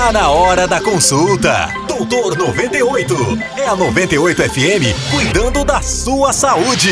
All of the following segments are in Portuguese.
Tá na hora da consulta. Doutor 98. É a 98 FM cuidando da sua saúde.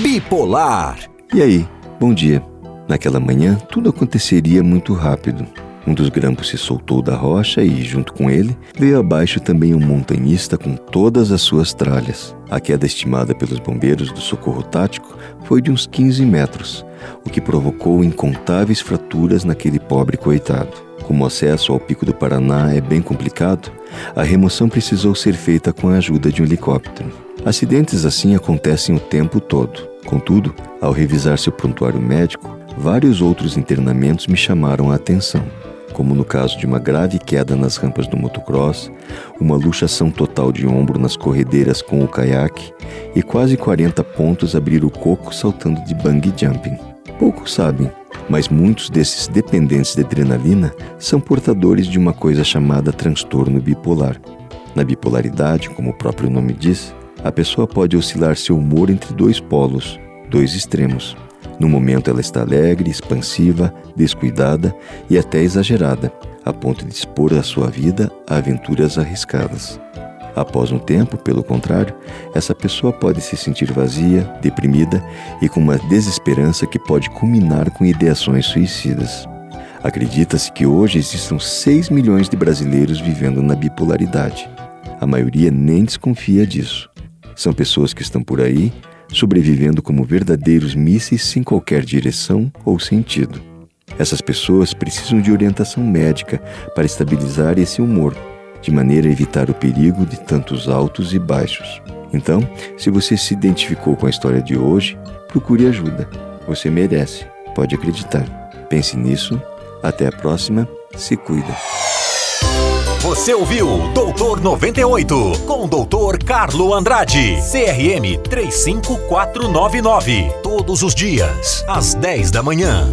Bipolar. E aí, bom dia. Naquela manhã, tudo aconteceria muito rápido. Um dos grampos se soltou da rocha e, junto com ele, veio abaixo também um montanhista com todas as suas tralhas. A queda estimada pelos bombeiros do socorro tático foi de uns 15 metros, o que provocou incontáveis fraturas naquele pobre coitado. Como o acesso ao Pico do Paraná é bem complicado, a remoção precisou ser feita com a ajuda de um helicóptero. Acidentes assim acontecem o tempo todo. Contudo, ao revisar seu prontuário médico, vários outros internamentos me chamaram a atenção como no caso de uma grave queda nas rampas do motocross, uma luxação total de ombro nas corredeiras com o caiaque e quase 40 pontos abrir o coco saltando de bungee jumping. Poucos sabem, mas muitos desses dependentes de adrenalina são portadores de uma coisa chamada transtorno bipolar. Na bipolaridade, como o próprio nome diz, a pessoa pode oscilar seu humor entre dois polos, dois extremos. No momento, ela está alegre, expansiva, descuidada e até exagerada, a ponto de expor a sua vida a aventuras arriscadas. Após um tempo, pelo contrário, essa pessoa pode se sentir vazia, deprimida e com uma desesperança que pode culminar com ideações suicidas. Acredita-se que hoje existam 6 milhões de brasileiros vivendo na bipolaridade. A maioria nem desconfia disso. São pessoas que estão por aí sobrevivendo como verdadeiros mísseis sem qualquer direção ou sentido. Essas pessoas precisam de orientação médica para estabilizar esse humor, de maneira a evitar o perigo de tantos altos e baixos. Então, se você se identificou com a história de hoje, procure ajuda. Você merece, pode acreditar. Pense nisso. Até a próxima. Se cuida. Você ouviu Doutor 98 com o Doutor Carlo Andrade, CRM 35499. Todos os dias, às 10 da manhã.